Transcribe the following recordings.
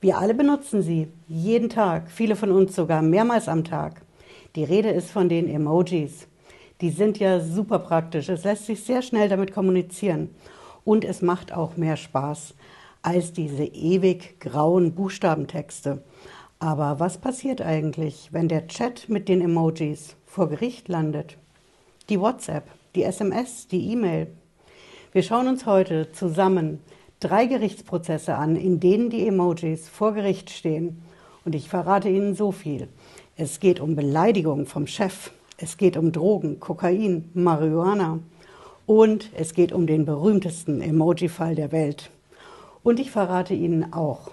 Wir alle benutzen sie, jeden Tag, viele von uns sogar mehrmals am Tag. Die Rede ist von den Emojis. Die sind ja super praktisch. Es lässt sich sehr schnell damit kommunizieren. Und es macht auch mehr Spaß als diese ewig grauen Buchstabentexte. Aber was passiert eigentlich, wenn der Chat mit den Emojis vor Gericht landet? Die WhatsApp, die SMS, die E-Mail. Wir schauen uns heute zusammen drei Gerichtsprozesse an, in denen die Emojis vor Gericht stehen. Und ich verrate Ihnen so viel. Es geht um Beleidigung vom Chef, es geht um Drogen, Kokain, Marihuana und es geht um den berühmtesten Emoji-Fall der Welt. Und ich verrate Ihnen auch,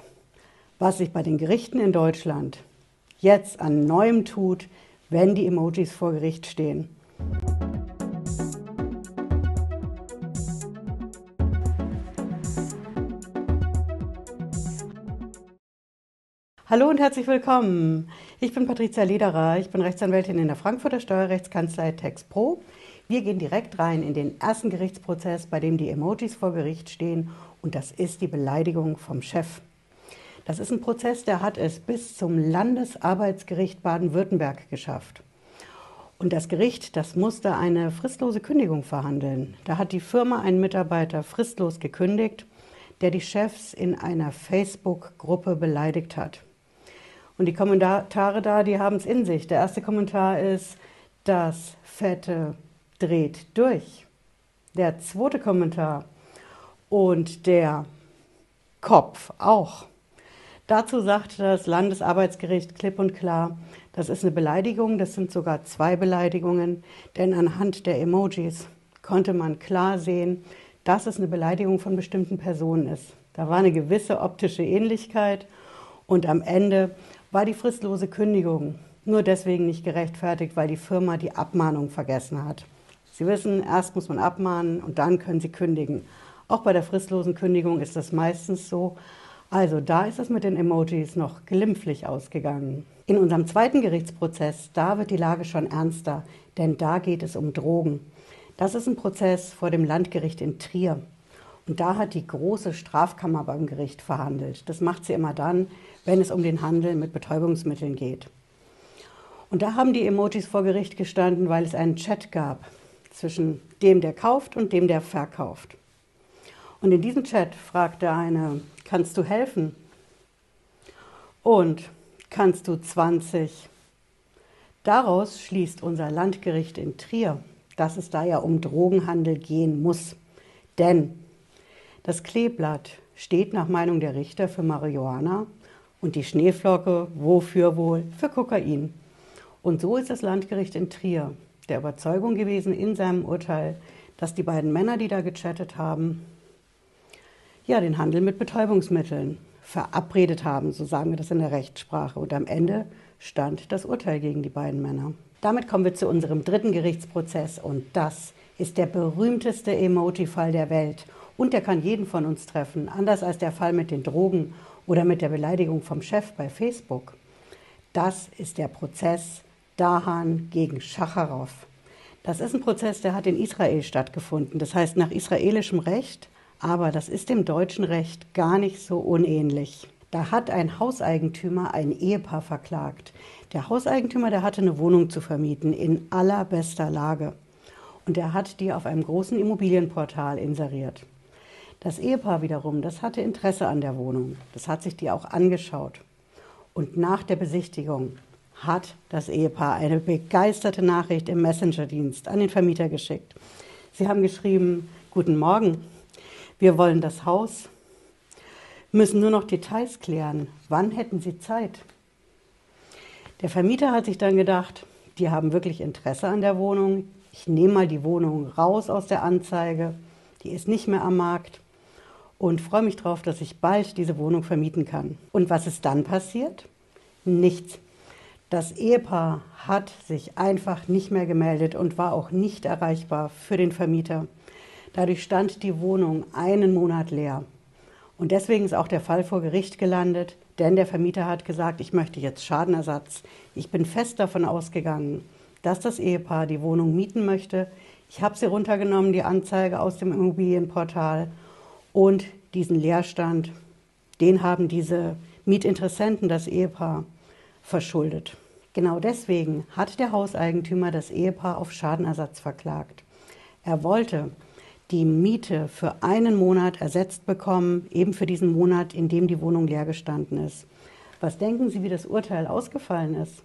was sich bei den Gerichten in Deutschland jetzt an Neuem tut, wenn die Emojis vor Gericht stehen. Hallo und herzlich willkommen. Ich bin Patricia Lederer, ich bin Rechtsanwältin in der Frankfurter Steuerrechtskanzlei TexPro. Wir gehen direkt rein in den ersten Gerichtsprozess, bei dem die Emojis vor Gericht stehen und das ist die Beleidigung vom Chef. Das ist ein Prozess, der hat es bis zum Landesarbeitsgericht Baden-Württemberg geschafft. Und das Gericht, das musste eine fristlose Kündigung verhandeln. Da hat die Firma einen Mitarbeiter fristlos gekündigt, der die Chefs in einer Facebook-Gruppe beleidigt hat. Und die Kommentare da, die haben es in sich. Der erste Kommentar ist, das Fette dreht durch. Der zweite Kommentar und der Kopf auch. Dazu sagt das Landesarbeitsgericht klipp und klar, das ist eine Beleidigung, das sind sogar zwei Beleidigungen, denn anhand der Emojis konnte man klar sehen, dass es eine Beleidigung von bestimmten Personen ist. Da war eine gewisse optische Ähnlichkeit und am Ende war die fristlose Kündigung nur deswegen nicht gerechtfertigt, weil die Firma die Abmahnung vergessen hat. Sie wissen, erst muss man abmahnen und dann können Sie kündigen. Auch bei der fristlosen Kündigung ist das meistens so, also da ist es mit den Emojis noch glimpflich ausgegangen. In unserem zweiten Gerichtsprozess, da wird die Lage schon ernster, denn da geht es um Drogen. Das ist ein Prozess vor dem Landgericht in Trier. Und da hat die große Strafkammer beim Gericht verhandelt. Das macht sie immer dann, wenn es um den Handel mit Betäubungsmitteln geht. Und da haben die Emojis vor Gericht gestanden, weil es einen Chat gab zwischen dem, der kauft und dem, der verkauft. Und in diesem Chat fragte eine kannst du helfen? Und kannst du 20? Daraus schließt unser Landgericht in Trier, dass es da ja um Drogenhandel gehen muss. Denn das Kleeblatt steht nach Meinung der Richter für Marihuana und die Schneeflocke wofür wohl? Für Kokain. Und so ist das Landgericht in Trier der Überzeugung gewesen in seinem Urteil, dass die beiden Männer, die da gechattet haben, ja, den Handel mit Betäubungsmitteln verabredet haben, so sagen wir das in der Rechtssprache. Und am Ende stand das Urteil gegen die beiden Männer. Damit kommen wir zu unserem dritten Gerichtsprozess und das ist der berühmteste Emoji-Fall der Welt. Und der kann jeden von uns treffen, anders als der Fall mit den Drogen oder mit der Beleidigung vom Chef bei Facebook. Das ist der Prozess Dahan gegen Schacharow. Das ist ein Prozess, der hat in Israel stattgefunden. Das heißt, nach israelischem Recht aber das ist dem deutschen Recht gar nicht so unähnlich. Da hat ein Hauseigentümer ein Ehepaar verklagt. Der Hauseigentümer, der hatte eine Wohnung zu vermieten in allerbester Lage. Und er hat die auf einem großen Immobilienportal inseriert. Das Ehepaar wiederum, das hatte Interesse an der Wohnung. Das hat sich die auch angeschaut. Und nach der Besichtigung hat das Ehepaar eine begeisterte Nachricht im Messenger-Dienst an den Vermieter geschickt. Sie haben geschrieben, Guten Morgen, wir wollen das Haus, müssen nur noch Details klären. Wann hätten Sie Zeit? Der Vermieter hat sich dann gedacht, die haben wirklich Interesse an der Wohnung. Ich nehme mal die Wohnung raus aus der Anzeige. Die ist nicht mehr am Markt und freue mich darauf, dass ich bald diese Wohnung vermieten kann. Und was ist dann passiert? Nichts. Das Ehepaar hat sich einfach nicht mehr gemeldet und war auch nicht erreichbar für den Vermieter. Dadurch stand die Wohnung einen Monat leer. Und deswegen ist auch der Fall vor Gericht gelandet, denn der Vermieter hat gesagt, ich möchte jetzt Schadenersatz. Ich bin fest davon ausgegangen, dass das Ehepaar die Wohnung mieten möchte. Ich habe sie runtergenommen, die Anzeige aus dem Immobilienportal und diesen Leerstand, den haben diese Mietinteressenten, das Ehepaar, verschuldet. Genau deswegen hat der Hauseigentümer das Ehepaar auf Schadenersatz verklagt. Er wollte die Miete für einen Monat ersetzt bekommen, eben für diesen Monat, in dem die Wohnung leer gestanden ist. Was denken Sie, wie das Urteil ausgefallen ist?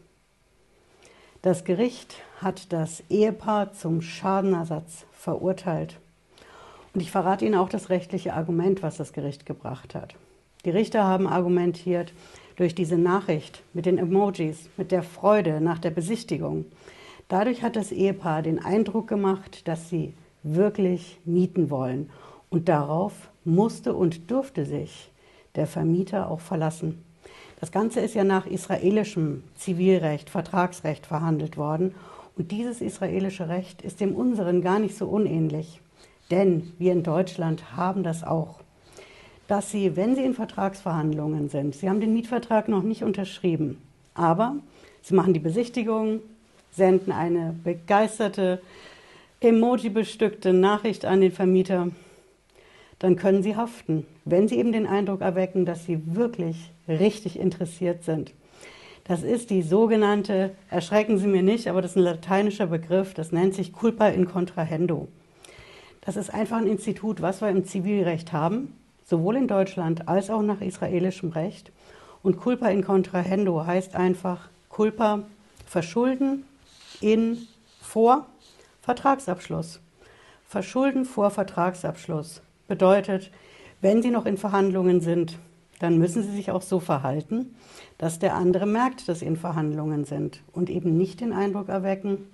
Das Gericht hat das Ehepaar zum Schadenersatz verurteilt. Und ich verrate Ihnen auch das rechtliche Argument, was das Gericht gebracht hat. Die Richter haben argumentiert, durch diese Nachricht mit den Emojis, mit der Freude nach der Besichtigung. Dadurch hat das Ehepaar den Eindruck gemacht, dass sie wirklich mieten wollen. Und darauf musste und durfte sich der Vermieter auch verlassen. Das Ganze ist ja nach israelischem Zivilrecht, Vertragsrecht verhandelt worden. Und dieses israelische Recht ist dem unseren gar nicht so unähnlich. Denn wir in Deutschland haben das auch dass Sie, wenn Sie in Vertragsverhandlungen sind, Sie haben den Mietvertrag noch nicht unterschrieben, aber Sie machen die Besichtigung, senden eine begeisterte, emoji-bestückte Nachricht an den Vermieter, dann können Sie haften, wenn Sie eben den Eindruck erwecken, dass Sie wirklich richtig interessiert sind. Das ist die sogenannte, erschrecken Sie mir nicht, aber das ist ein lateinischer Begriff, das nennt sich culpa in contrahendo. Das ist einfach ein Institut, was wir im Zivilrecht haben sowohl in Deutschland als auch nach israelischem Recht. Und culpa in contrahendo heißt einfach culpa verschulden in vor Vertragsabschluss. Verschulden vor Vertragsabschluss bedeutet, wenn Sie noch in Verhandlungen sind, dann müssen Sie sich auch so verhalten, dass der andere merkt, dass Sie in Verhandlungen sind und eben nicht den Eindruck erwecken,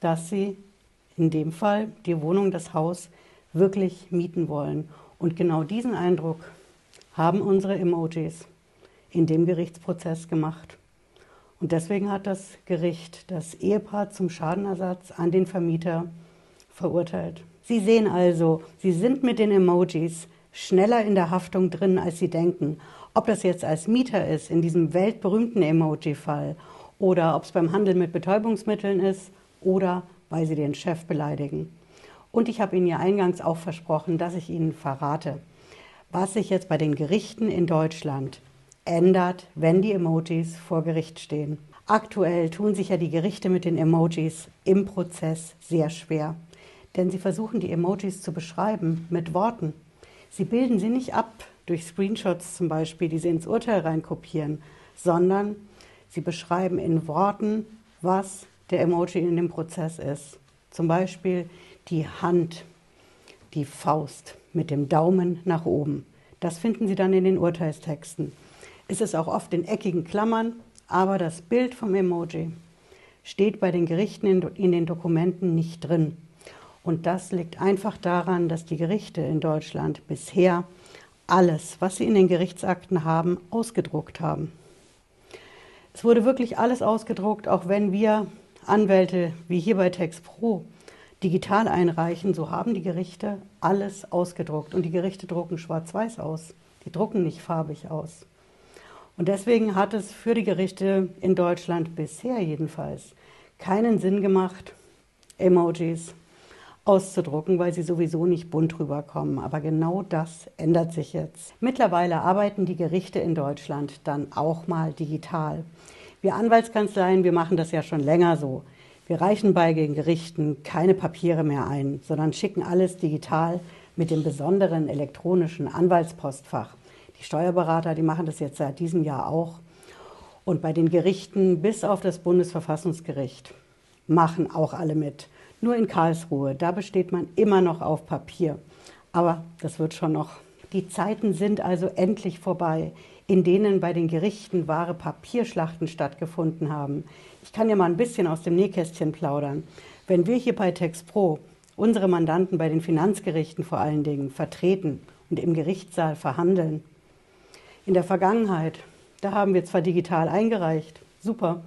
dass Sie in dem Fall die Wohnung, das Haus wirklich mieten wollen und genau diesen Eindruck haben unsere Emojis in dem Gerichtsprozess gemacht. Und deswegen hat das Gericht das Ehepaar zum Schadenersatz an den Vermieter verurteilt. Sie sehen also, Sie sind mit den Emojis schneller in der Haftung drin, als Sie denken. Ob das jetzt als Mieter ist, in diesem weltberühmten Emoji-Fall, oder ob es beim Handel mit Betäubungsmitteln ist, oder weil Sie den Chef beleidigen. Und ich habe Ihnen ja eingangs auch versprochen, dass ich Ihnen verrate, was sich jetzt bei den Gerichten in Deutschland ändert, wenn die Emojis vor Gericht stehen. Aktuell tun sich ja die Gerichte mit den Emojis im Prozess sehr schwer, denn sie versuchen die Emojis zu beschreiben mit Worten. Sie bilden sie nicht ab durch Screenshots zum Beispiel, die sie ins Urteil reinkopieren, sondern sie beschreiben in Worten, was der Emoji in dem Prozess ist. Zum Beispiel die Hand, die Faust mit dem Daumen nach oben. Das finden Sie dann in den Urteilstexten. Es ist auch oft in eckigen Klammern, aber das Bild vom Emoji steht bei den Gerichten in, in den Dokumenten nicht drin. Und das liegt einfach daran, dass die Gerichte in Deutschland bisher alles, was sie in den Gerichtsakten haben, ausgedruckt haben. Es wurde wirklich alles ausgedruckt, auch wenn wir Anwälte wie hier bei TextPro digital einreichen, so haben die Gerichte alles ausgedruckt. Und die Gerichte drucken schwarz-weiß aus. Die drucken nicht farbig aus. Und deswegen hat es für die Gerichte in Deutschland bisher jedenfalls keinen Sinn gemacht, Emojis auszudrucken, weil sie sowieso nicht bunt rüberkommen. Aber genau das ändert sich jetzt. Mittlerweile arbeiten die Gerichte in Deutschland dann auch mal digital. Wir Anwaltskanzleien, wir machen das ja schon länger so. Wir reichen bei den Gerichten keine Papiere mehr ein, sondern schicken alles digital mit dem besonderen elektronischen Anwaltspostfach. Die Steuerberater, die machen das jetzt seit diesem Jahr auch. Und bei den Gerichten bis auf das Bundesverfassungsgericht machen auch alle mit. Nur in Karlsruhe, da besteht man immer noch auf Papier. Aber das wird schon noch. Die Zeiten sind also endlich vorbei, in denen bei den Gerichten wahre Papierschlachten stattgefunden haben. Ich kann ja mal ein bisschen aus dem Nähkästchen plaudern. Wenn wir hier bei TexPro unsere Mandanten bei den Finanzgerichten vor allen Dingen vertreten und im Gerichtssaal verhandeln, in der Vergangenheit, da haben wir zwar digital eingereicht, super,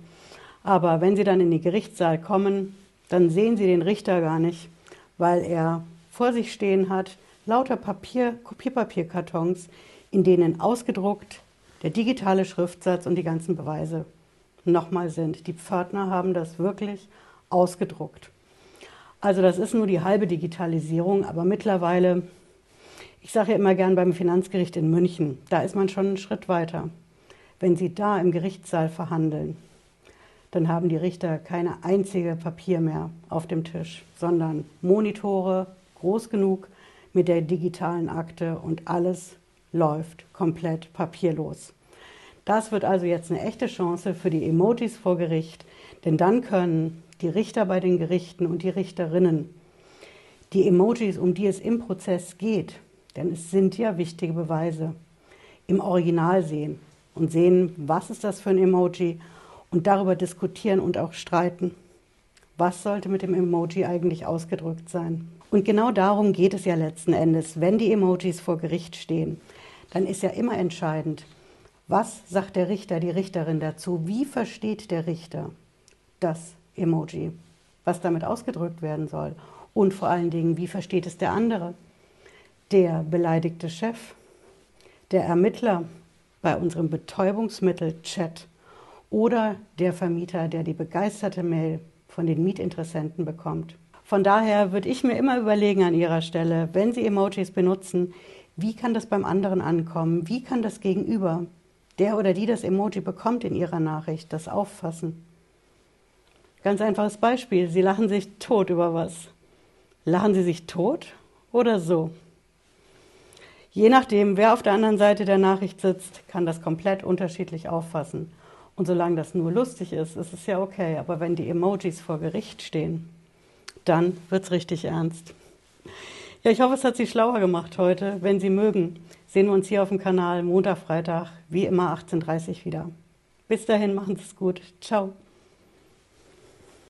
aber wenn Sie dann in den Gerichtssaal kommen, dann sehen Sie den Richter gar nicht, weil er vor sich stehen hat lauter Papier, Kopierpapierkartons, in denen ausgedruckt der digitale Schriftsatz und die ganzen Beweise nochmal sind. Die Pförtner haben das wirklich ausgedruckt. Also das ist nur die halbe Digitalisierung, aber mittlerweile, ich sage ja immer gern beim Finanzgericht in München, da ist man schon einen Schritt weiter. Wenn Sie da im Gerichtssaal verhandeln, dann haben die Richter keine einzige Papier mehr auf dem Tisch, sondern Monitore groß genug mit der digitalen Akte und alles läuft komplett papierlos. Das wird also jetzt eine echte Chance für die Emojis vor Gericht, denn dann können die Richter bei den Gerichten und die Richterinnen die Emojis, um die es im Prozess geht, denn es sind ja wichtige Beweise, im Original sehen und sehen, was ist das für ein Emoji und darüber diskutieren und auch streiten. Was sollte mit dem Emoji eigentlich ausgedrückt sein? Und genau darum geht es ja letzten Endes. Wenn die Emojis vor Gericht stehen, dann ist ja immer entscheidend, was sagt der Richter, die Richterin dazu? Wie versteht der Richter das Emoji, was damit ausgedrückt werden soll? Und vor allen Dingen, wie versteht es der andere? Der beleidigte Chef, der Ermittler bei unserem Betäubungsmittel-Chat oder der Vermieter, der die begeisterte Mail von den Mietinteressenten bekommt. Von daher würde ich mir immer überlegen an Ihrer Stelle, wenn Sie Emojis benutzen, wie kann das beim anderen ankommen? Wie kann das Gegenüber, der oder die das Emoji bekommt in Ihrer Nachricht, das auffassen? Ganz einfaches Beispiel. Sie lachen sich tot über was. Lachen Sie sich tot oder so? Je nachdem, wer auf der anderen Seite der Nachricht sitzt, kann das komplett unterschiedlich auffassen. Und solange das nur lustig ist, ist es ja okay. Aber wenn die Emojis vor Gericht stehen, dann wird es richtig ernst. Ja, ich hoffe, es hat Sie schlauer gemacht heute. Wenn Sie mögen, sehen wir uns hier auf dem Kanal Montag, Freitag, wie immer 18.30 Uhr wieder. Bis dahin, machen Sie es gut. Ciao.